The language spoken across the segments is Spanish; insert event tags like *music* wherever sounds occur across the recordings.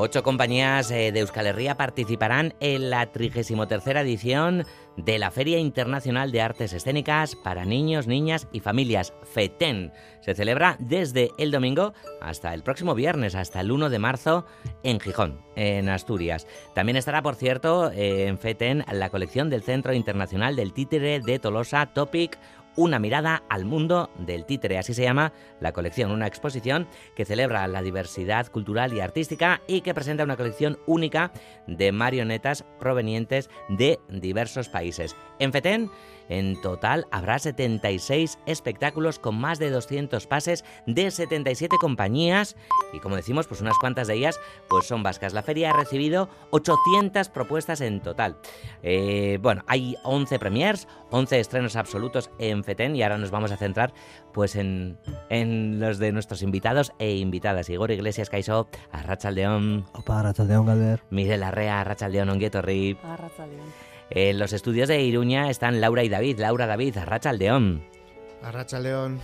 Ocho compañías eh, de Euskal Herria participarán en la 33 edición de la Feria Internacional de Artes Escénicas para Niños, Niñas y Familias, FETEN. Se celebra desde el domingo hasta el próximo viernes, hasta el 1 de marzo, en Gijón, en Asturias. También estará, por cierto, eh, en FETEN la colección del Centro Internacional del Títere de Tolosa, Topic una mirada al mundo del títere, así se llama la colección, una exposición que celebra la diversidad cultural y artística y que presenta una colección única de marionetas provenientes de diversos países. En FETEN en total habrá 76 espectáculos con más de 200 pases de 77 compañías y como decimos, pues unas cuantas de ellas pues son vascas. La feria ha recibido 800 propuestas en total. Eh, bueno, hay 11 premiers, 11 estrenos absolutos en FETEN y ahora nos vamos a centrar pues en, en los de nuestros invitados e invitadas. Igor Iglesias Caiso, Arrachaldeón. Opa, Arrachaldeón, Galder. Miguel Larrea, Arrachaldeón, Onguietorri. Arrachaldeón. En los estudios de Iruña están Laura y David. Laura, David, Arracha al León. Arracha León.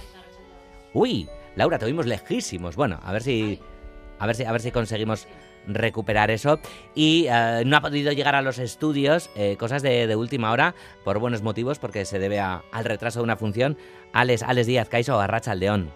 Uy, Laura, te oímos lejísimos. Bueno, a ver si, a ver si, a ver si conseguimos recuperar eso. Y eh, no ha podido llegar a los estudios, eh, cosas de, última hora, por buenos motivos, porque se debe al retraso de una función. Alex, Alex Díaz, Caiso, Arracha al León.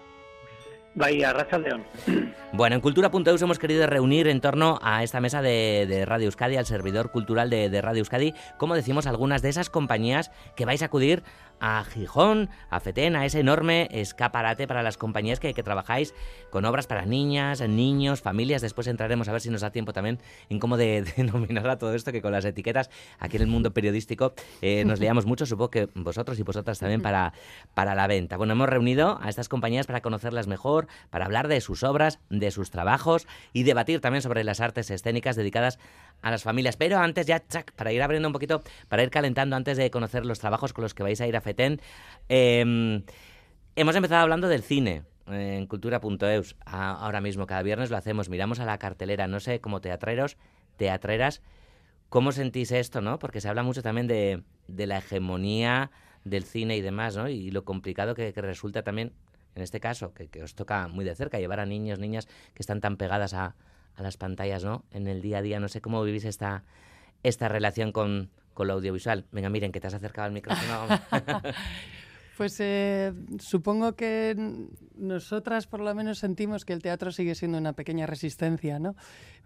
Bahía, Racha León. *clears throat* Bueno, en Cultura.eus hemos querido reunir en torno a esta mesa de, Radio Euskadi, al servidor cultural de, de, Radio Euskadi, como decimos, algunas de esas compañías que vais a acudir a Gijón, a Fetén, a ese enorme escaparate para las compañías que, que, trabajáis con obras para niñas, niños, familias. Después entraremos a ver si nos da tiempo también en cómo de, *laughs* denominar a todo esto, que con las etiquetas aquí en el mundo periodístico eh, nos *laughs* leíamos mucho, supongo que vosotros y vosotras también para, para la venta. Bueno, hemos reunido a estas compañías para conocerlas mejor, para hablar de sus obras, de sus trabajos y debatir también sobre las artes escénicas dedicadas a las familias. Pero antes ya, chac, para ir abriendo un poquito, para ir calentando antes de conocer los trabajos con los que vais a ir a Em, hemos empezado hablando del cine en cultura.eus. Ahora mismo, cada viernes lo hacemos, miramos a la cartelera, no sé, como teatreros, teatreras, ¿cómo sentís esto, no? Porque se habla mucho también de, la hegemonía del cine y demás, ¿no? Y lo complicado que, resulta también, en este caso, que, os toca muy de cerca, llevar a niños, niñas que están tan pegadas a, las pantallas, ¿no? En el día a día. No sé cómo vivís esta relación con, con lo audiovisual. Venga, miren, que te has acercado al micrófono. *laughs* Pues eh, supongo que nosotras por lo menos sentimos que el teatro sigue siendo una pequeña resistencia, ¿no?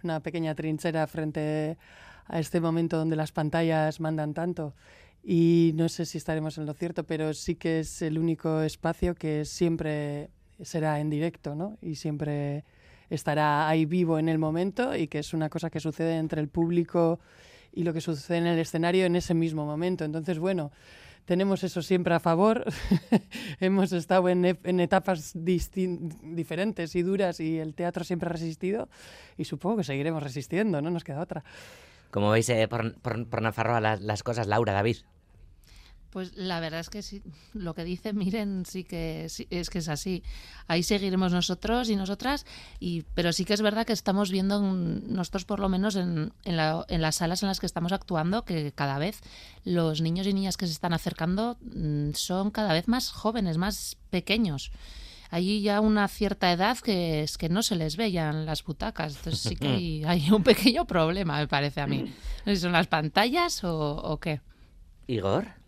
Una pequeña trinchera frente a este momento donde las pantallas mandan tanto. Y no sé si estaremos en lo cierto, pero sí que es el único espacio que siempre será en directo, ¿no? Y siempre estará ahí vivo en el momento y que es una cosa que sucede entre el público y lo que sucede en el escenario en ese mismo momento. Entonces, bueno, tenemos eso siempre a favor. *laughs* Hemos estado en, en etapas diferentes y duras y el teatro siempre ha resistido y supongo que seguiremos resistiendo, no nos queda otra. Como veis eh, por, por, por Nafarroa las, las cosas, Laura, David. Pues la verdad es que sí, lo que dice Miren sí que es que es así. Ahí seguiremos nosotros y nosotras, y, pero sí que es verdad que estamos viendo nosotros por lo menos en, en, las salas en las que estamos actuando que cada vez los niños y niñas que se están acercando mm, son cada vez más jóvenes, más pequeños. Hay ya una cierta edad que es que no se les veían las butacas. Entonces sí que *laughs* hay, hay, un pequeño problema, me parece a mí. No sé si son las pantallas o, o qué. Igor.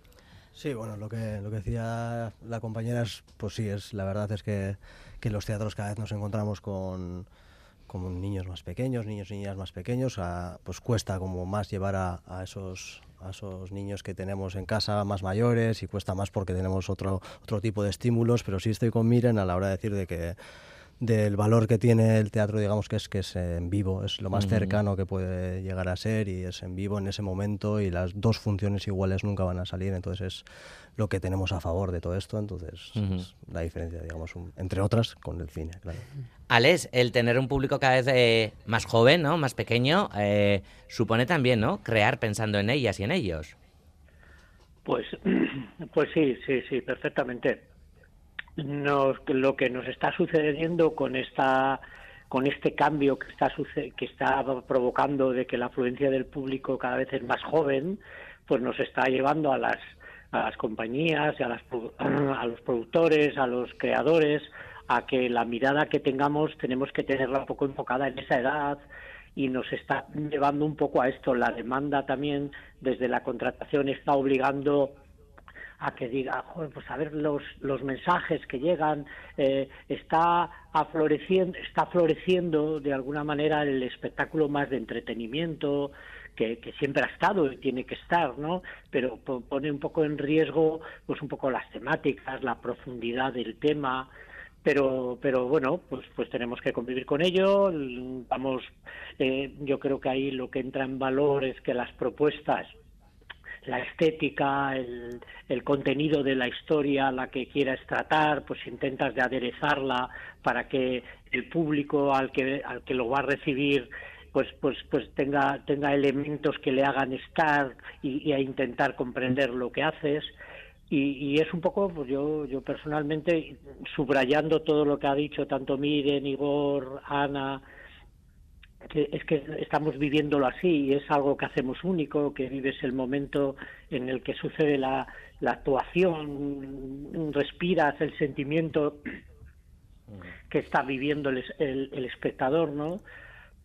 Sí, bueno, lo que, lo que decía la compañera es, pues sí, es, la verdad es que, que en los teatros cada vez nos encontramos con, con niños más pequeños, niños y niñas más pequeños, pues cuesta como más llevar a, a, esos, a esos niños que tenemos en casa más mayores y cuesta más porque tenemos otro, otro tipo de estímulos, pero sí estoy con Miren a la hora de decir de que del valor que tiene el teatro, digamos que es que es en vivo, es lo más cercano que puede llegar a ser y es en vivo en ese momento y las dos funciones iguales nunca van a salir, entonces es lo que tenemos a favor de todo esto, entonces es la diferencia, digamos, entre otras con el cine, claro. Alex, el tener un público cada vez eh, más joven, ¿no? más pequeño, eh, supone también ¿no? crear pensando en ellas y en ellos. Pues, *clears throat* pues sí, sí, sí, perfectamente nos, lo que nos está sucediendo con esta con este cambio que está que está provocando de que la afluencia del público cada vez es más joven, pues nos está llevando a las a las compañías, *clears throat* a, los productores, a los creadores, a que la mirada que tengamos tenemos que tenerla un poco enfocada en esa edad y nos está llevando un poco a esto. La demanda también desde la contratación está obligando a que diga, Joder, pues a ver los, los mensajes que llegan, eh, está afloreciendo, está floreciendo de alguna manera el espectáculo más de entretenimiento, que, que, siempre ha estado y tiene que estar, ¿no? Pero pone un poco en riesgo, pues un poco las temáticas, la profundidad del tema, pero pero bueno pues pues tenemos que convivir con ello vamos eh, yo creo que ahí lo que entra en valor es que las propuestas la estética, el, el, contenido de la historia, la que quieras tratar, pues intentas de aderezarla para que el público al que, al que lo va a recibir pues pues pues tenga tenga elementos que le hagan estar y, y a intentar comprender lo que haces. Y, es un poco, pues yo, yo personalmente, subrayando todo lo que ha dicho tanto Miren, Igor, Ana, que es que estamos viviéndolo así y es algo que hacemos único, que vives el momento en el que sucede la, la actuación, respiras el sentimiento que está viviendo el, el, el espectador, ¿no?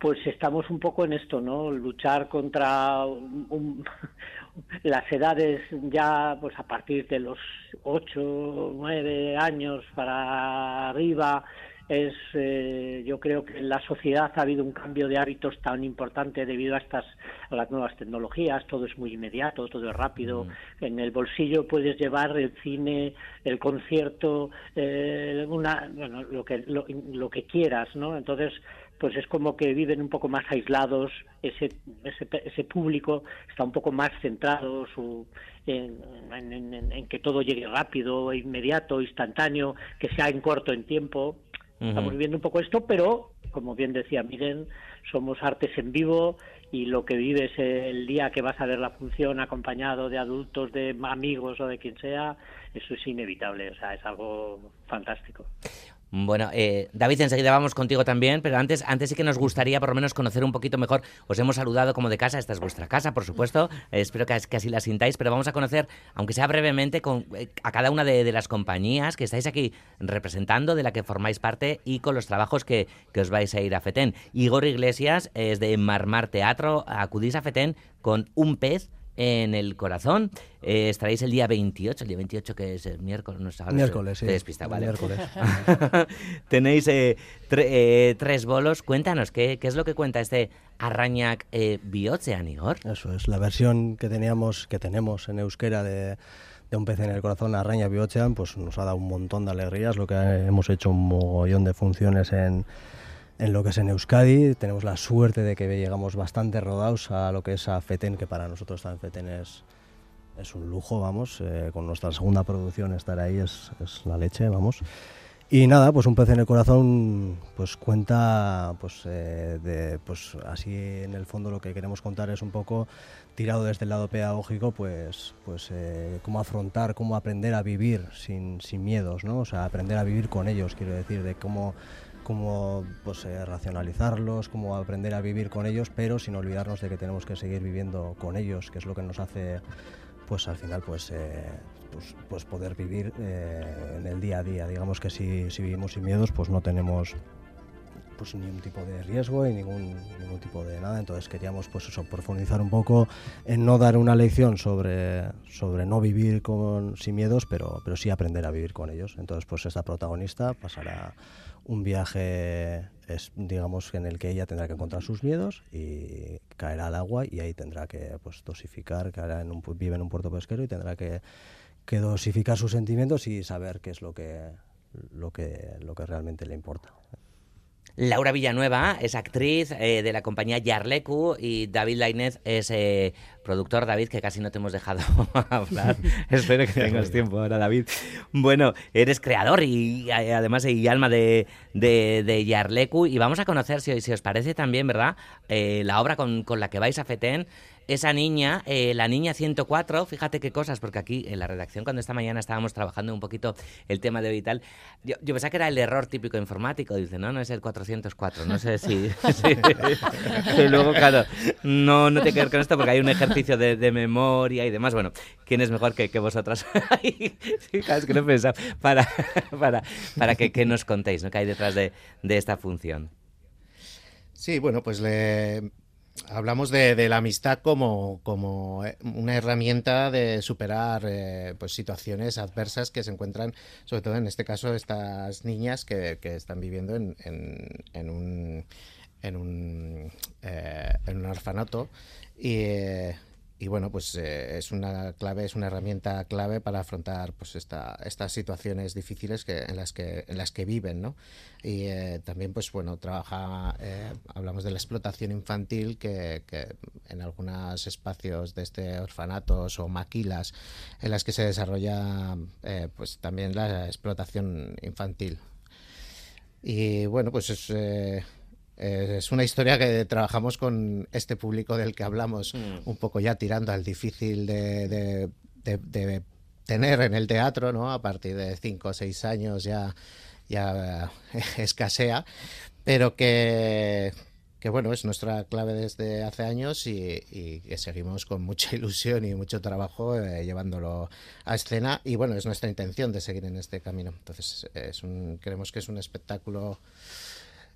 pues estamos un poco en esto, ¿no? Luchar contra un, *laughs* las edades ya, pues a partir de los ocho, nueve años para arriba, es, eh, yo creo que en la sociedad ha habido un cambio de hábitos tan importante debido a estas a las nuevas tecnologías, todo es muy inmediato, todo es rápido, mm. en el bolsillo puedes llevar el cine, el concierto, eh, una, bueno, lo que lo, lo que quieras, ¿no? Entonces pues es como que viven un poco más aislados, ese, ese, ese público está un poco más centrado su, en, en, que todo llegue rápido, inmediato, instantáneo, que sea en corto en tiempo. Estamos viviendo un poco esto, pero, como bien decía Miren, somos artes en vivo y lo que vives el día que vas a ver la función acompañado de adultos, de amigos o de quien sea, eso es inevitable, o sea, es algo fantástico. Bueno, eh, David, enseguida vamos contigo también, pero antes, antes sí que nos gustaría por lo menos conocer un poquito mejor. Os hemos saludado como de casa, esta es vuestra casa, por supuesto. *laughs* Eh, espero que, así la sintáis, pero vamos a conocer, aunque sea brevemente, con, eh, a cada una de, las compañías que estáis aquí representando, de la que formáis parte y con los trabajos que, que os vais a ir a FETEN. Igor Iglesias es de Marmar Teatro, acudís a FETEN con un pez en el corazón. Eh, estaréis el día 28, el día 28 que es el miércoles. No miércoles, sí. Despista, vale. Miércoles. *laughs* Tenéis eh, eh, tres bolos. Cuéntanos, ¿qué, ¿qué, es lo que cuenta este Arrañac eh, Biotzean, Igor? Eso es, la versión que teníamos, que tenemos en euskera de de un pez en el corazón, Arraña Biocean, pues nos ha dado un montón de alegrías, lo que hemos hecho un mogollón de funciones en, en lo que es en Euskadi. Tenemos la suerte de que llegamos bastante rodados a lo que es a FETEN, que para nosotros también FETEN es, es un lujo, vamos. Eh, con nuestra segunda producción estar ahí es, es, la leche, vamos. Y nada, pues un pez en el corazón pues cuenta, pues, eh, de, pues así en el fondo lo que queremos contar es un poco tirado desde el lado pedagógico, pues, pues eh, cómo afrontar, cómo aprender a vivir sin, sin miedos, ¿no? O sea, aprender a vivir con ellos, quiero decir, de cómo cómo pues, eh, racionalizarlos, cómo aprender a vivir con ellos, pero sin olvidarnos de que tenemos que seguir viviendo con ellos, que es lo que nos hace, pues al final, pues, eh, pues, pues, poder vivir eh, en el día a día. Digamos que si, si, vivimos sin miedos, pues no tenemos pues ningún tipo de riesgo y ningún, ningún tipo de nada. Entonces queríamos pues eso, profundizar un poco en no dar una lección sobre, sobre no vivir con, sin miedos, pero, pero sí aprender a vivir con ellos. Entonces pues esta protagonista pasará un viaje es, digamos en el que ella tendrá que encontrar sus miedos y caerá al agua y ahí tendrá que pues dosificar caerá en un, vive en un puerto pesquero y tendrá que, que dosificar sus sentimientos y saber qué es lo que lo que lo que realmente le importa Laura Villanueva es actriz eh, de la compañía Yarlecu y David Lainez es eh, productor. David, que casi no te hemos dejado *laughs* hablar. *laughs* Espero que tengas tiempo ahora, David. Bueno, eres creador y eh, además y alma de, de, Yarlecu y vamos a conocer, si, si os parece también, ¿verdad? la obra con, con, la que vais a FETEN esa niña, eh, la niña 104, fíjate qué cosas, porque aquí en la redacción cuando esta mañana estábamos trabajando un poquito el tema de Vital, yo, yo pensaba que era el error típico informático, dice, no, no es el 404, no sé si... *laughs* y luego, claro, no, no tiene que ver con esto porque hay un ejercicio de, memoria y demás. Bueno, ¿quién es mejor que, que vosotras? *laughs* que no he para, para, para que, que, nos contéis, ¿no? ¿Qué hay detrás de, de esta función? Sí, bueno, pues le, hablamos de, la amistad como, como, eh, una herramienta de superar eh, pues situaciones adversas que se encuentran, sobre todo en este caso, estas niñas que, están viviendo en, en, en un en un, eh, en un orfanato. Y, y bueno, pues eh, es una clave, es una herramienta clave para afrontar pues esta, estas situaciones difíciles que, en las que en las que viven, ¿no? Y eh, también, pues bueno, trabaja, eh, hablamos de la explotación infantil que, que, en algunos espacios de este orfanatos o maquilas en las que se desarrolla, pues también la explotación infantil. Y bueno, pues es eh, es una historia que trabajamos con este público del que hablamos, mm. un poco ya tirando al difícil de, tener en el teatro, ¿no? A partir de cinco o seis años ya, ya *laughs* escasea, pero que, que bueno, es nuestra clave desde hace años y, que seguimos con mucha *laughs* ilusión y mucho trabajo eh, llevándolo a escena y bueno, es nuestra intención de seguir en este camino. Entonces, es un, creemos que es un espectáculo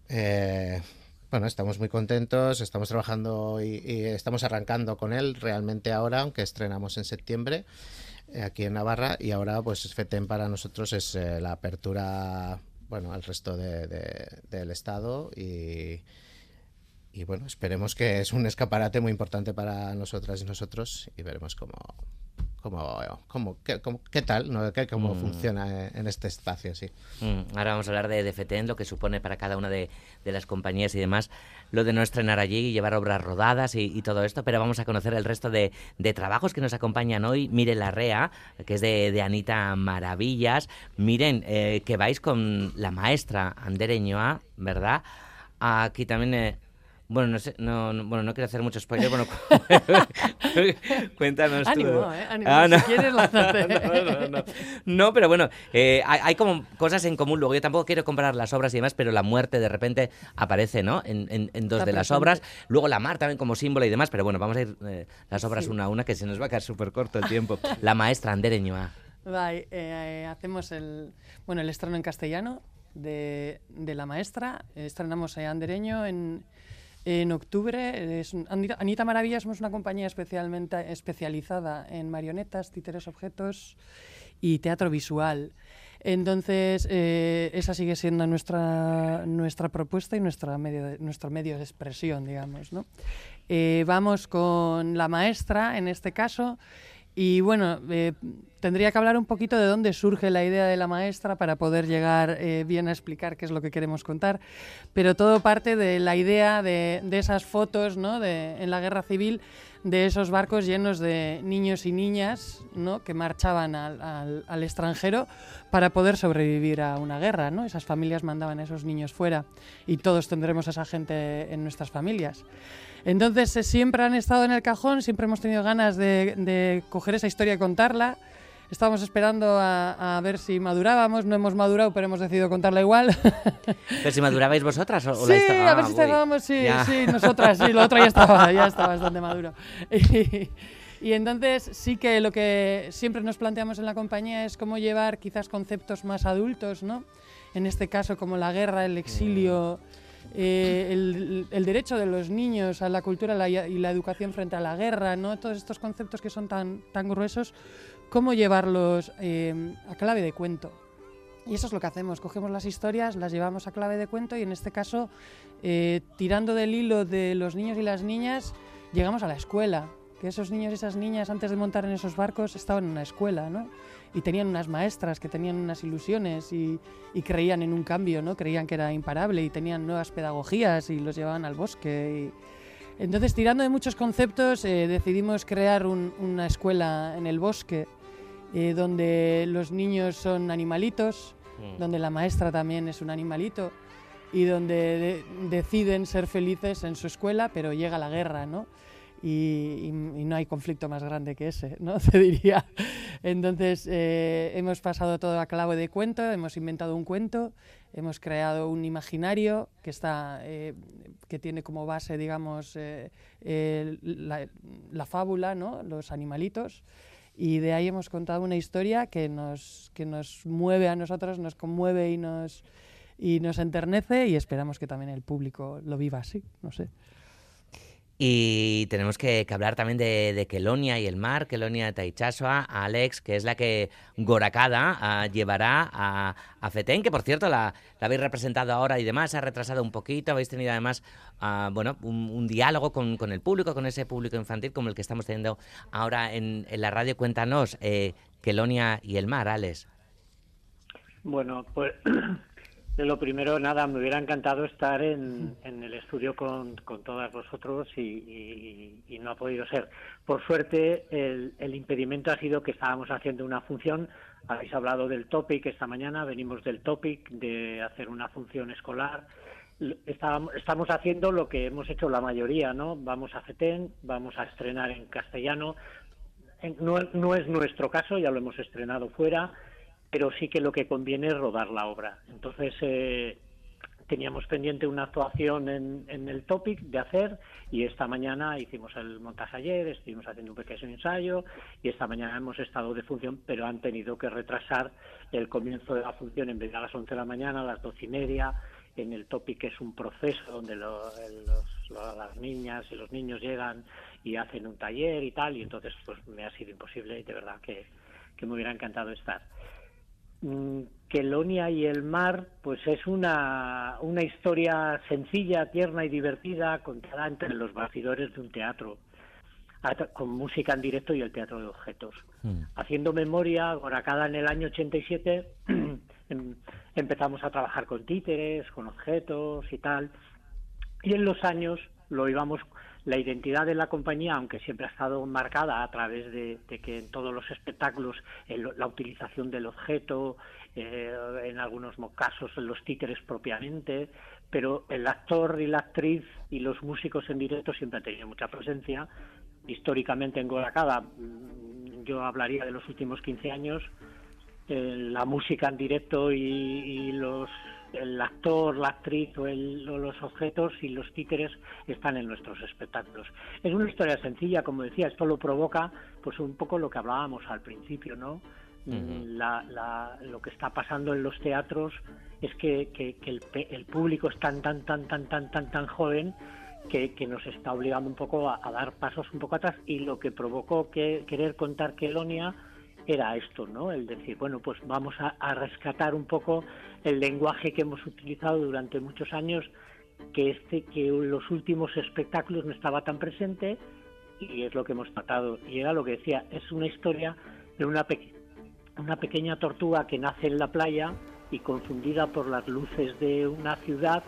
eh, bueno, estamos muy contentos, estamos trabajando y, estamos arrancando con él realmente ahora, aunque estrenamos en septiembre eh, aquí en Navarra. Y ahora pues FETEM para nosotros es eh, la apertura bueno al resto del estado. Y bueno esperemos que es un escaparate muy importante para nosotras y nosotros y veremos cómo, cómo, cómo, qué, qué tal, ¿no? ¿Qué, cómo mm. funciona en este espacio, sí. Mm, ahora vamos a hablar de, de FETEN, lo que supone para cada una de, de, las compañías y demás, lo de no estrenar allí y llevar obras rodadas y, todo esto, pero vamos a conocer el resto de, de, trabajos que nos acompañan hoy. Mire la REA, que es de, Anita Maravillas. Miren, eh, que vais con la maestra Andereñoa, ¿verdad? Aquí también eh, bueno, no sé, no, bueno, no quiero hacer mucho spoiler, bueno, *laughs* *laughs* cuéntanos Ánimo, ¿eh? Ánimo, ah, no. si quieres *laughs* no, no, no, pero bueno, eh, hay, como cosas en común. Luego yo tampoco quiero comparar las obras y demás, pero la muerte de repente aparece, ¿no? En, en, dos de las obras. Luego la mar también como símbolo y demás, pero bueno, vamos a ir eh, las obras una a una, que se nos va a quedar súper corto el tiempo. La maestra Andereñoa. Eh, hacemos el, bueno, el estreno en castellano de, de la maestra. Estrenamos a Andereño en en octubre, es, Anita Maravilla somos una compañía especialmente especializada en marionetas, títeres, objetos y teatro visual. Entonces, eh, esa sigue siendo nuestra, nuestra propuesta y nuestra medio nuestro medio de expresión, digamos. ¿no? Eh, vamos con la maestra, en este caso, y bueno, eh, tendría que hablar un poquito de dónde surge la idea de la maestra para poder llegar eh, bien a explicar qué es lo que queremos contar. Pero todo parte de la idea de, esas fotos ¿no? de, en la guerra civil de esos barcos llenos de niños y niñas ¿no? que marchaban al, al, extranjero para poder sobrevivir a una guerra. ¿no? Esas familias mandaban a esos niños fuera y todos tendremos a esa gente en nuestras familias. Entonces eh, siempre han estado en el cajón, siempre hemos tenido ganas de, coger esa historia y contarla. Estábamos esperando a, ver si madurábamos, no hemos madurado, pero hemos decidido contarla igual. *laughs* ¿Pero si madurabais vosotras? O, sí, a ver si estábamos, sí, sí, nosotras, sí, lo otro ya estaba, ya estaba bastante maduro. *laughs* Y, y entonces sí que lo que siempre nos planteamos en la compañía es cómo llevar quizás conceptos más adultos, ¿no? En este caso como la guerra, el exilio... Eh, el, derecho de los niños a la cultura y la educación frente a la guerra, ¿no? todos estos conceptos que son tan, tan gruesos, cómo llevarlos eh, a clave de cuento. Y eso es lo que hacemos, cogemos las historias, las llevamos a clave de cuento y en este caso, eh, tirando del hilo de los niños y las niñas, llegamos a la escuela, que esos niños y esas niñas antes de montar en esos barcos estaban en una escuela, ¿no? y tenían unas maestras que tenían unas ilusiones y, creían en un cambio, ¿no? Creían que era imparable y tenían nuevas pedagogías y los llevaban al bosque. Entonces, tirando de muchos conceptos, eh, decidimos crear una escuela en el bosque eh, donde los niños son animalitos, mm. donde la maestra también es un animalito y donde deciden ser felices en su escuela, pero llega la guerra, ¿no? Y, no hay conflicto más grande que ese, ¿no? *laughs* Se diría. Entonces, eh, hemos pasado todo a clavo de cuento, hemos inventado un cuento, hemos creado un imaginario que, está, eh, que tiene como base, digamos, eh, la, la, fábula, ¿no? Los animalitos. Y de ahí hemos contado una historia que nos, que nos mueve a nosotros, nos conmueve y nos, y nos enternece y esperamos que también el público lo viva así, no sé. Y tenemos que, hablar también de, de, Kelonia y el mar, Kelonia de Taichasua, Alex, que es la que Goracada ah, llevará a, a, Fetén, que por cierto la, habéis representado ahora y demás, ha retrasado un poquito, habéis tenido además ah, bueno, un, diálogo con, el público, con ese público infantil como el que estamos teniendo ahora en, la radio. Cuéntanos, eh, Kelonia y el mar, Alex. Bueno, pues lo primero, nada, me hubiera encantado estar en, el estudio con, con todas vosotros y, no ha podido ser. Por suerte, el, impedimento ha sido que estábamos haciendo una función. Habéis hablado del topic esta mañana, venimos del topic de hacer una función escolar. Estábamos, estamos haciendo lo que hemos hecho la mayoría, ¿no? Vamos a FETEN, vamos a estrenar en castellano. No, no es nuestro caso, ya lo hemos estrenado fuera pero sí que lo que conviene es rodar la obra. Entonces, eh, teníamos pendiente una actuación en, el topic de hacer y esta mañana hicimos el montaje ayer, estuvimos haciendo un pequeño ensayo y esta mañana hemos estado de función, pero han tenido que retrasar el comienzo de la función en vez de a las 11 de la mañana, a las 12 y media. En el topic es un proceso donde las niñas y los niños llegan y hacen un taller y tal, y entonces pues me ha sido imposible y de verdad que me hubiera encantado estar. Mm, Kelonia y el mar, pues es una, una historia sencilla, tierna y divertida contada entre los bastidores de un teatro, con música en directo y el teatro de objetos. Mm. Haciendo memoria, Goracada en el año 87 *clears throat* em, empezamos a trabajar con títeres, con objetos y tal, y en los años lo íbamos la identidad de la compañía, aunque siempre ha estado marcada a través de, que en todos los espectáculos la utilización del objeto, eh, en algunos casos los títeres propiamente, pero el actor y la actriz y los músicos en directo siempre han tenido mucha presencia. Históricamente en Goracada, mm, yo hablaría de los últimos 15 años, la música en directo y los el actor, la actriz o, los objetos y los títeres están en nuestros espectáculos. Es una historia sencilla, como decía, esto lo provoca pues un poco lo que hablábamos al principio, ¿no? lo que está pasando en los teatros es que, el, público es tan, tan, tan, tan, tan, tan, tan joven que, nos está obligando un poco a, dar pasos un poco atrás y lo que provocó que querer contar Kelonia era esto, ¿no? El decir, bueno, pues vamos a, rescatar un poco el lenguaje que hemos utilizado durante muchos años, que este, que los últimos espectáculos no estaba tan presente y es lo que hemos tratado. Y era lo que decía, es una historia de una, una pequeña tortuga que nace en la playa y confundida por las luces de una ciudad,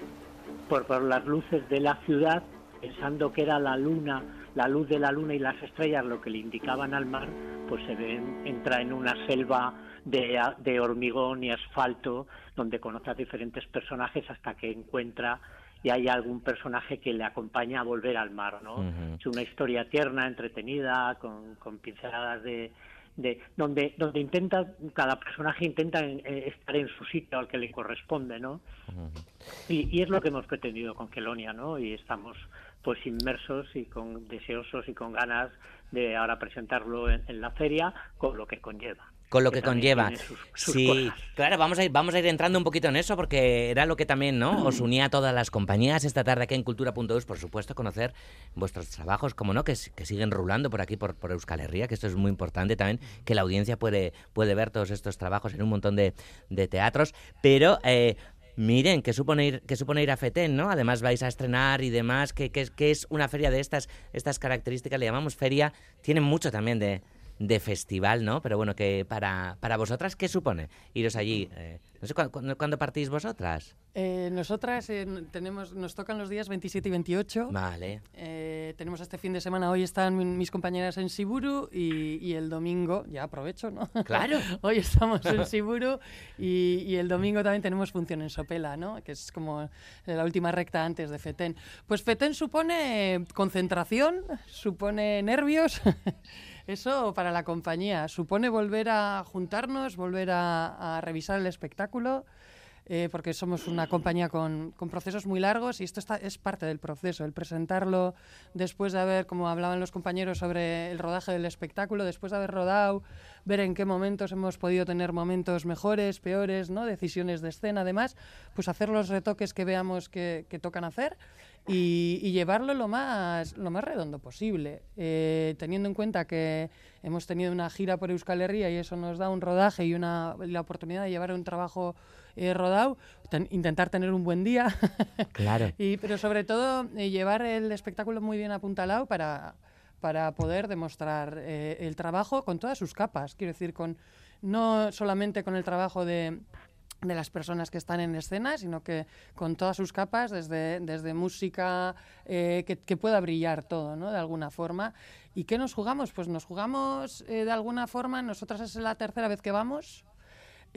por, por las luces de la ciudad, pensando que era la luna la luz de la luna y las estrellas lo que le indicaban al mar, pues se ve, entra en una selva de, hormigón y asfalto, donde conoce a diferentes personajes hasta que encuentra y hay algún personaje que le acompaña a volver al mar, ¿no? Es una historia tierna, entretenida, con, pinceladas de, de, donde donde intenta cada personaje intenta eh, estar en su sitio al que le corresponde no y, y, es lo que hemos pretendido con Kelonia no y estamos pues inmersos y con deseosos y con ganas de ahora presentarlo en, la feria con lo que conlleva con lo que, conlleva. sí, claro, vamos a ir vamos a ir entrando un poquito en eso porque era lo que también, ¿no? *clears throat* Os unía a todas las compañías esta tarde aquí en Cultura.us, por supuesto, conocer vuestros trabajos, como no, que, que siguen rulando por aquí por, por Euskal Herria, que esto es muy importante también, que la audiencia puede puede ver todos estos trabajos en un montón de, de teatros, pero eh, Miren, ¿qué supone ir, qué supone ir a FETEN, ¿no? Además vais a estrenar y demás, que, es una feria de estas, estas características, le llamamos feria, tiene mucho también de, de festival, ¿no? Pero bueno, que para, para vosotras, ¿qué supone iros allí? Eh, no sé, ¿cuándo, partís vosotras? Eh, nosotras eh, tenemos, nos tocan los días 27 y 28. Vale. tenemos este fin de semana, hoy están mis compañeras en Siburu y, el domingo, ya aprovecho, ¿no? Claro. *laughs* hoy estamos en Siburu y, y, el domingo también tenemos función en Sopela, ¿no? Que es como la última recta antes de FETEN. Pues FETEN supone concentración, supone nervios. *laughs* Eso para la compañía supone volver a juntarnos, volver a, revisar el espectáculo, eh, porque somos una compañía con, procesos muy largos y esto está, es parte del proceso, el presentarlo después de haber, como hablaban los compañeros sobre el rodaje del espectáculo, después de haber rodado, ver en qué momentos hemos podido tener momentos mejores, peores, ¿no? decisiones de escena, además, pues hacer los retoques que veamos que, que tocan hacer y, llevarlo lo más, lo más redondo posible, eh, teniendo en cuenta que hemos tenido una gira por Euskal Herria y eso nos da un rodaje y una, la oportunidad de llevar un trabajo eh, rodado, intentar tener un buen día, *laughs* claro. y, pero sobre todo eh, llevar el espectáculo muy bien apuntalado para, para poder demostrar eh, el trabajo con todas sus capas, quiero decir, con no solamente con el trabajo de de las personas que están en escena, sino que con todas sus capas, desde, desde música, eh, que, pueda brillar todo, ¿no? De alguna forma. ¿Y qué nos jugamos? Pues nos jugamos eh, de alguna forma, nosotras es la tercera vez que vamos,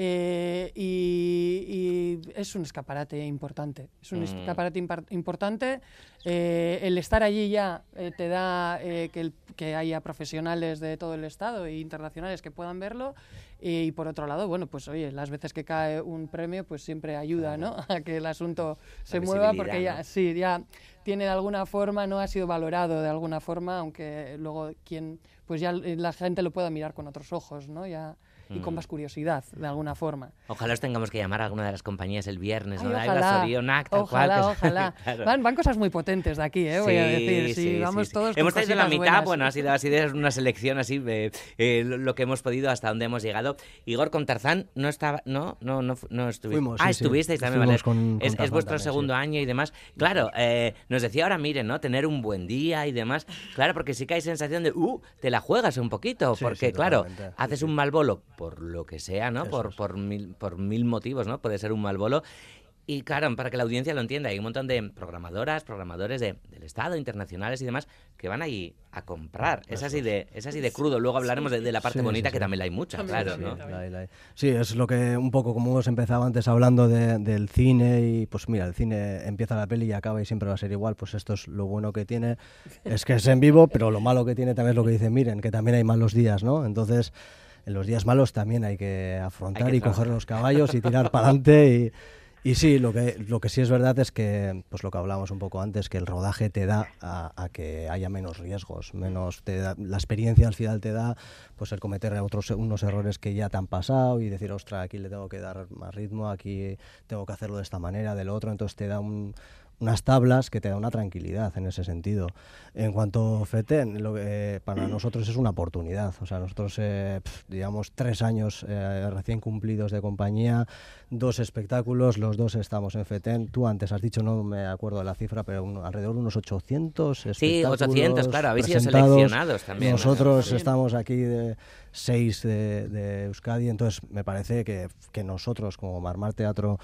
eh, y, es un escaparate importante. Es un mm. escaparate importante. Eh, el estar allí ya eh, te da que, que, haya profesionales de todo el Estado e internacionales que puedan verlo. Y por otro lado, bueno, pues oye, las veces que cae un premio, pues siempre ayuda, ¿no? *laughs* A que el asunto se mueva, porque ya, sí, ya tiene de alguna forma, no ha sido valorado de alguna forma, aunque luego quien, pues ya la gente lo pueda mirar con otros ojos, ¿no? Ya, y con mm. más curiosidad, de alguna forma. Ojalá os tengamos que llamar a alguna de las compañías el viernes, ¿no? ojalá, ojalá, ojalá. *laughs* Van, van, cosas muy potentes de aquí, ¿eh? voy a decir. Sí, vamos todos Hemos traído la mitad, bueno, ha sido, así de una selección así, de, eh, lo que hemos podido hasta donde hemos llegado. Igor, con Tarzán no estaba, no, no, no, no estuvimos. ah, estuvisteis también, vale. es, vuestro segundo año y demás. Claro, eh, nos decía ahora, miren, ¿no? Tener un buen día y demás. Claro, porque sí que hay sensación de, uh, te la juegas un poquito, porque claro, haces un mal bolo por lo que sea ¿no? Por, por, mil, por mil motivos, ¿no? Puede ser un mal bolo. Y claro, para que la audiencia lo entienda, hay un montón de programadoras, programadores de, del Estado, internacionales y demás, que van ahí a comprar. Es así de, es así de crudo. Luego hablaremos de, la parte bonita, que también la hay mucha, claro, ¿no? Sí, es lo que un poco como hemos empezado antes hablando del cine y pues mira, el cine empieza la peli y acaba y siempre va a ser igual. Pues esto es lo bueno que tiene, es que es en vivo, pero lo malo que tiene también es lo que dice Miren, que también hay malos días, ¿no? Entonces en los días malos también hay que afrontar y coger los caballos y tirar para adelante. Y, sí, lo que, lo que sí es verdad es que, pues lo que hablábamos un poco antes, que el rodaje te da a, que haya menos riesgos, menos te la experiencia al final te da pues el cometer otros unos errores que ya te han pasado y decir, ostras, aquí le tengo que dar más ritmo, aquí tengo que hacerlo de esta manera, del otro, entonces te da un, unas tablas que te da una tranquilidad en ese sentido. En cuanto a FETEN, lo que, para nosotros es una oportunidad. O sea, nosotros, eh, digamos, tres años eh, recién cumplidos de compañía, dos espectáculos, los dos estamos en FETEN. Tú antes has dicho, no me acuerdo de la cifra, pero alrededor de unos 800 espectáculos. Sí, 800, claro, habéis sido seleccionados también. Nosotros estamos aquí de seis de, de, Euskadi, entonces me parece que, que nosotros, como Marmar Teatro,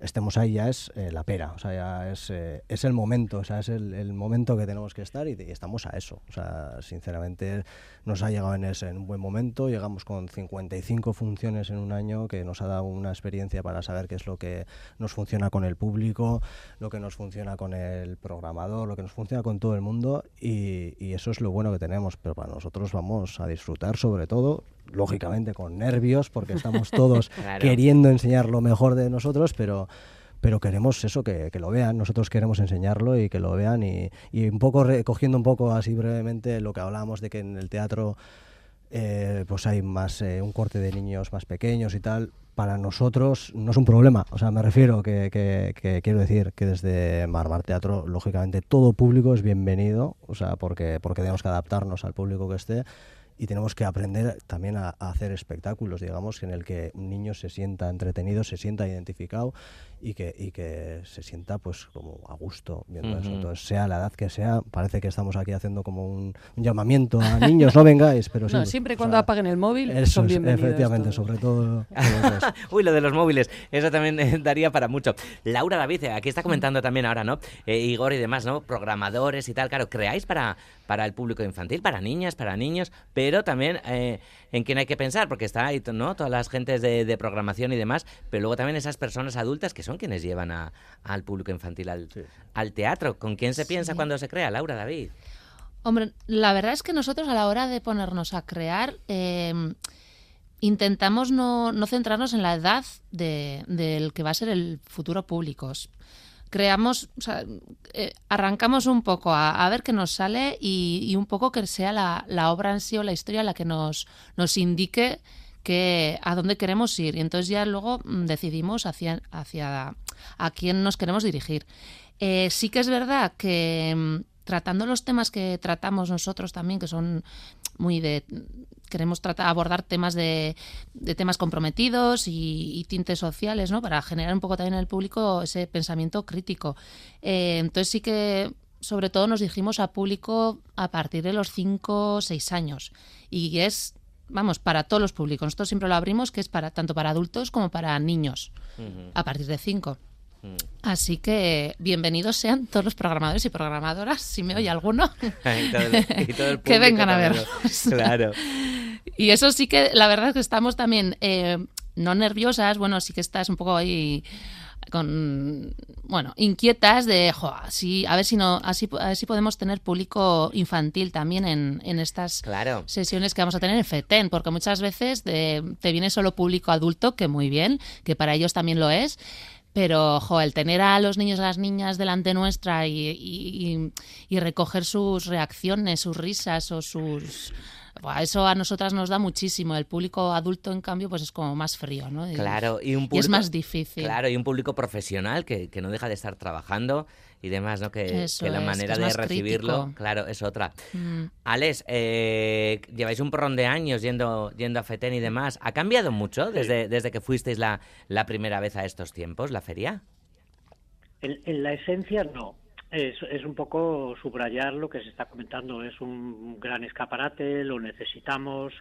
estemos ahí ya es eh, la pera, o sea, ya es, eh, es el momento, o sea, es el, momento que tenemos que estar y, estamos a eso. O sea, sinceramente nos ha llegado en ese en un buen momento, llegamos con 55 funciones en un año que nos ha dado una experiencia para saber qué es lo que nos funciona con el público, lo que nos funciona con el programador, lo que nos funciona con todo el mundo y, y eso es lo bueno que tenemos, pero para nosotros vamos a disfrutar sobre todo lógicamente con nervios, porque estamos *laughs* todos queriendo enseñar lo mejor de nosotros, pero pero queremos eso, que, lo vean, nosotros queremos enseñarlo y que lo vean y, y un poco recogiendo un poco así brevemente lo que hablábamos de que en el teatro eh, pues hay más eh, un corte de niños más pequeños y tal, para nosotros no es un problema, o sea, me refiero que, que, quiero decir que desde Marmar Teatro, lógicamente todo público es bienvenido, o sea, porque, porque tenemos que adaptarnos al público que esté y tenemos que aprender también a, hacer espectáculos, digamos, en el que un niño se sienta entretenido, se sienta identificado y que, y que se sienta pues como a gusto viendo eso. Entonces, sea la edad que sea, parece que estamos aquí haciendo como un, llamamiento a niños, no vengáis, pero *laughs* no, siempre cuando apaguen el móvil son bienvenidos. efectivamente, sobre todo. *laughs* *laughs* Uy, lo de los móviles, eso también eh, daría para mucho. Laura David, eh, aquí está comentando también ahora, ¿no? Eh, Igor y demás, ¿no? Programadores y tal, claro, creáis para, para el público infantil, para niñas, para niños, pero también eh, en quién hay que pensar, porque está ahí, ¿no? Todas las gentes de, programación y demás, pero luego también esas personas adultas que son quienes llevan al público infantil al, teatro. ¿Con quién se piensa cuando se crea, Laura, David? Hombre, la verdad es que nosotros a la hora de ponernos a crear... Eh, intentamos no, centrarnos en la edad del que va a ser el futuro público creamos, o sea, eh, arrancamos un poco a, ver qué nos sale y, un poco que sea la, la, obra en sí o la historia la que nos, nos indique que, a dónde queremos ir. Y entonces ya luego mm, decidimos hacia, hacia a quién nos queremos dirigir. Eh, sí que es verdad que mm, tratando los temas que tratamos nosotros también, que son muy de queremos tratar abordar temas de, temas comprometidos y, tintes sociales, ¿no? Para generar un poco también en el público ese pensamiento crítico. Eh, entonces sí que sobre todo nos dirigimos a público a partir de los 5 o 6 años. Y es, vamos, para todos los públicos. Nosotros siempre lo abrimos que es para tanto para adultos como para niños, a partir de 5. Mm. Así que bienvenidos sean todos los programadores y programadoras, si me oye alguno, *laughs* *laughs* que vengan a verlos. Claro. *laughs* Y eso sí que, la verdad es que estamos también eh, no nerviosas, bueno, sí que estás un poco ahí con bueno inquietas de jo, así a ver si no así a ver si podemos tener público infantil también en, en estas sesiones que vamos a tener en FETEN porque muchas veces te viene solo público adulto que muy bien que para ellos también lo es pero, ojo, el tener a los niños y las niñas delante nuestra y, y, recoger sus reacciones, sus risas o sus... eso a nosotras nos da muchísimo. El público adulto, en cambio, pues es como más frío, ¿no? claro, y, un es más difícil. Claro, y un público profesional que, que no deja de estar trabajando y demás, ¿no? Que, la manera de recibirlo, claro, es otra. Mm. Alex, eh, lleváis un porrón de años yendo, yendo a FETEN y demás. ¿Ha cambiado mucho desde, desde que fuisteis la, la primera vez a estos tiempos, la feria? en la esencia no. Es, es, un poco subrayar lo que se está comentando. Es un gran escaparate, lo necesitamos.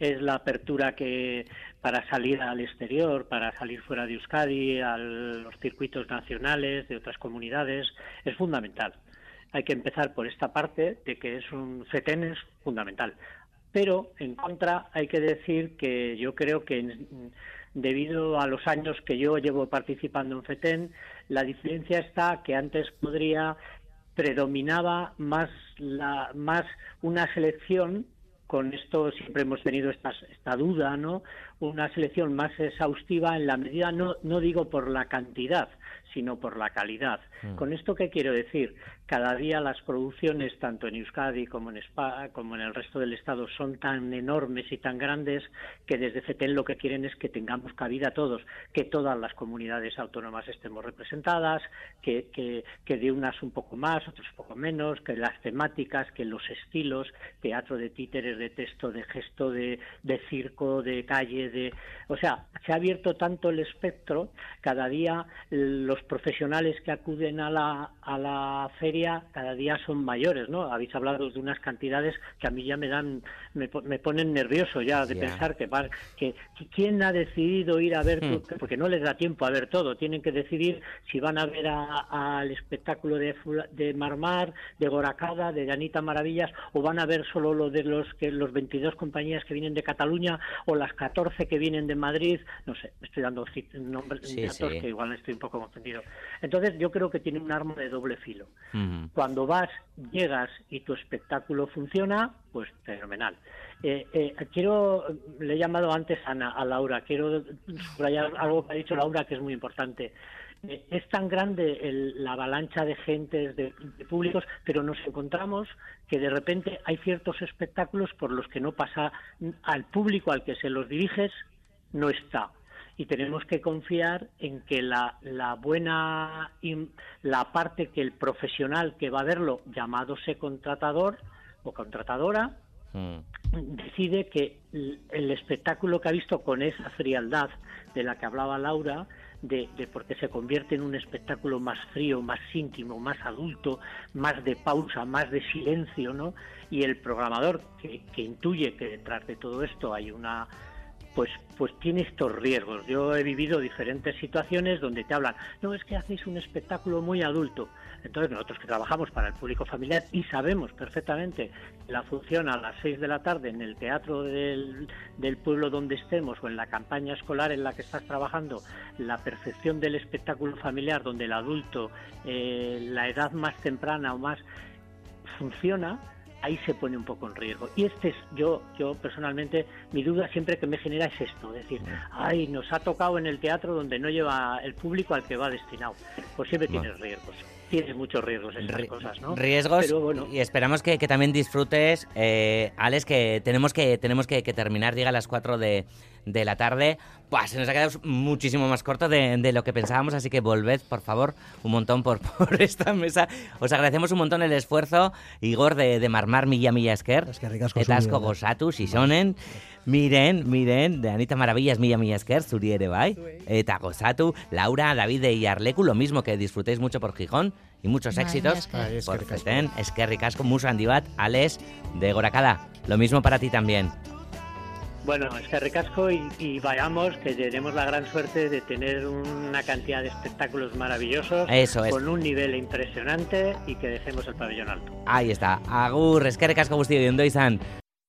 Es la apertura que para salir al exterior, para salir fuera de Euskadi, a los circuitos nacionales de otras comunidades, es fundamental. Hay que empezar por esta parte de que es un FETEN es fundamental. Pero en contra hay que decir que yo creo que debido a los años que yo llevo participando en FETEN, la diferencia está que antes podría predominaba más la más una selección con esto siempre hemos tenido esta, esta duda, ¿no? Una selección más exhaustiva en la medida, no, no digo por la cantidad, sino por la calidad. Mm. ¿Con esto qué quiero decir? Cada día las producciones, tanto en Euskadi como en España, como en el resto del Estado, son tan enormes y tan grandes que desde FETEN lo que quieren es que tengamos cabida todos, que todas las comunidades autónomas estemos representadas, que, que, que de unas un poco más, otras un poco menos, que las temáticas, que los estilos, teatro de títeres, de texto, de gesto, de, de circo, de calle, de... O sea, se ha abierto tanto el espectro, cada día los profesionales que acuden a la, a la feria cada día son mayores, ¿no? Habéis hablado de unas cantidades que a mí ya me dan, me, me ponen nervioso ya de pensar que, que, quién ha decidido ir a ver, hmm. porque no les da tiempo a ver todo, tienen que decidir si van a ver al espectáculo de, de Marmar, de Goracada, de Anita Maravillas, o van a ver solo lo de los que los 22 compañías que vienen de Cataluña o las 14 que vienen de Madrid, no sé, estoy dando nombres datos que igual estoy un poco confundido. Entonces yo creo que tiene un arma de doble filo. Cuando vas, llegas y tu espectáculo funciona, pues fenomenal. Eh, eh, quiero, le he llamado antes a, a Laura, quiero subrayar algo que ha dicho Laura que es muy importante eh, es tan grande la avalancha de gentes, de, públicos, pero nos encontramos que de repente hay ciertos espectáculos por los que no pasa al público al que se los diriges, no está y tenemos que confiar en que la, la buena la parte que el profesional que va a verlo llamadose contratador o contratadora mm. decide que el espectáculo que ha visto con esa frialdad de la que hablaba Laura, de, porque se convierte en un espectáculo más frío, más íntimo, más adulto, más de pausa, más de silencio, ¿no? Y el programador que, que intuye que detrás de todo esto hay una pues, pues tiene estos riesgos. Yo he vivido diferentes situaciones donde te hablan, no, es que hacéis un espectáculo muy adulto. Entonces nosotros que trabajamos para el público familiar y sabemos perfectamente la función a las 6 de la tarde en el teatro del, del pueblo donde estemos o en la campaña escolar en la que estás trabajando, la percepción del espectáculo familiar donde el adulto, eh, la edad más temprana o más funciona, ahí se pone un poco en riesgo. Y este es, yo, yo personalmente, mi duda siempre que me genera es esto, es decir, ay, nos ha tocado en el teatro donde no lleva el público al que va destinado. Pues siempre tienes riesgos. Tienes muchos riesgos esas cosas, ¿no? Riesgos y esperamos que, también disfrutes, eh, Alex, que tenemos que tenemos que, terminar, llega a las 4 de, de la tarde. Pues se nos ha quedado muchísimo más corto de, lo que pensábamos, así que volved, por favor, un montón por, *laughs* por esta mesa. Os agradecemos un montón el esfuerzo, Igor, de, de marmar milla milla esker. Es que ricasco Etasco gozatu, sonen. Miren, miren, de Anita Maravillas, milla milla esker, zuri ere bai. Eta gozatu, Laura, David y Arlecu, lo mismo, que disfrutéis mucho por Gijón y muchos éxitos. Por Feten, Esker Ricasco, Musa Andibat, Alex, de Gorakada. Lo mismo para ti también. Bueno, es que recasco y, vayamos, que tenemos la gran suerte de tener una cantidad de espectáculos maravillosos. Eso es. Con un nivel impresionante y que dejemos el pabellón alto. Ahí está. Agur, es que recasco guzti y izan.